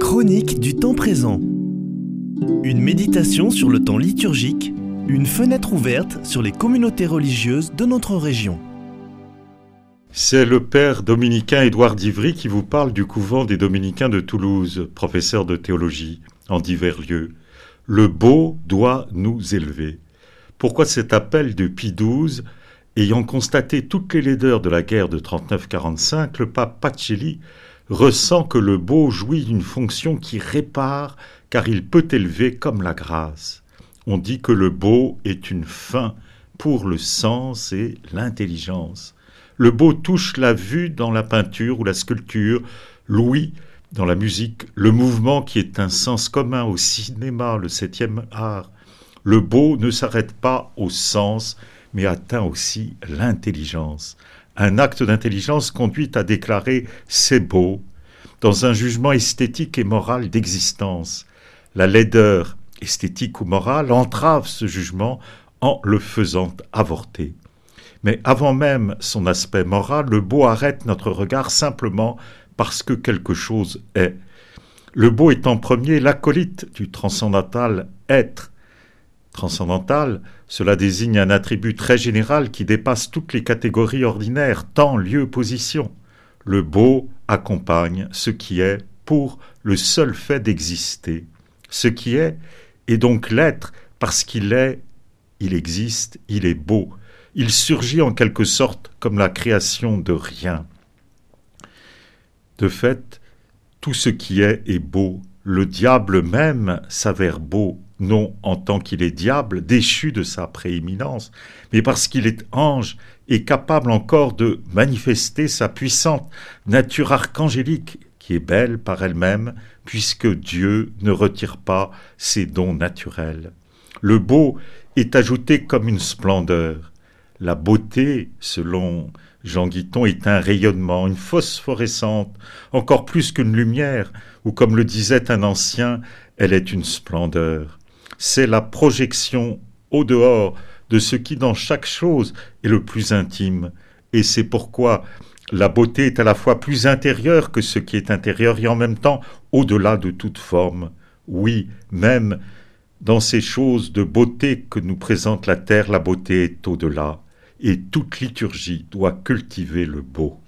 Chronique du temps présent. Une méditation sur le temps liturgique, une fenêtre ouverte sur les communautés religieuses de notre région. C'est le père dominicain Édouard Divry qui vous parle du couvent des dominicains de Toulouse, professeur de théologie en divers lieux. Le beau doit nous élever. Pourquoi cet appel de Pie XII Ayant constaté toutes les laideurs de la guerre de 39-45, le pape Pacelli ressent que le beau jouit d'une fonction qui répare, car il peut élever comme la grâce. On dit que le beau est une fin pour le sens et l'intelligence. Le beau touche la vue dans la peinture ou la sculpture, l'ouïe dans la musique, le mouvement qui est un sens commun au cinéma, le septième art. Le beau ne s'arrête pas au sens, mais atteint aussi l'intelligence. Un acte d'intelligence conduit à déclarer c'est beau dans un jugement esthétique et moral d'existence. La laideur esthétique ou morale entrave ce jugement en le faisant avorter. Mais avant même son aspect moral, le beau arrête notre regard simplement parce que quelque chose est. Le beau est en premier l'acolyte du transcendantal être, Transcendantal, cela désigne un attribut très général qui dépasse toutes les catégories ordinaires, temps, lieu, position. Le beau accompagne ce qui est pour le seul fait d'exister. Ce qui est est donc l'être parce qu'il est, il existe, il est beau. Il surgit en quelque sorte comme la création de rien. De fait, tout ce qui est est beau. Le diable même s'avère beau non en tant qu'il est diable, déchu de sa prééminence, mais parce qu'il est ange et capable encore de manifester sa puissante nature archangélique, qui est belle par elle-même, puisque Dieu ne retire pas ses dons naturels. Le beau est ajouté comme une splendeur. La beauté, selon Jean Guiton, est un rayonnement, une phosphorescente, encore plus qu'une lumière, ou comme le disait un ancien, elle est une splendeur c'est la projection au dehors de ce qui dans chaque chose est le plus intime. Et c'est pourquoi la beauté est à la fois plus intérieure que ce qui est intérieur et en même temps au-delà de toute forme. Oui, même dans ces choses de beauté que nous présente la terre, la beauté est au-delà, et toute liturgie doit cultiver le beau.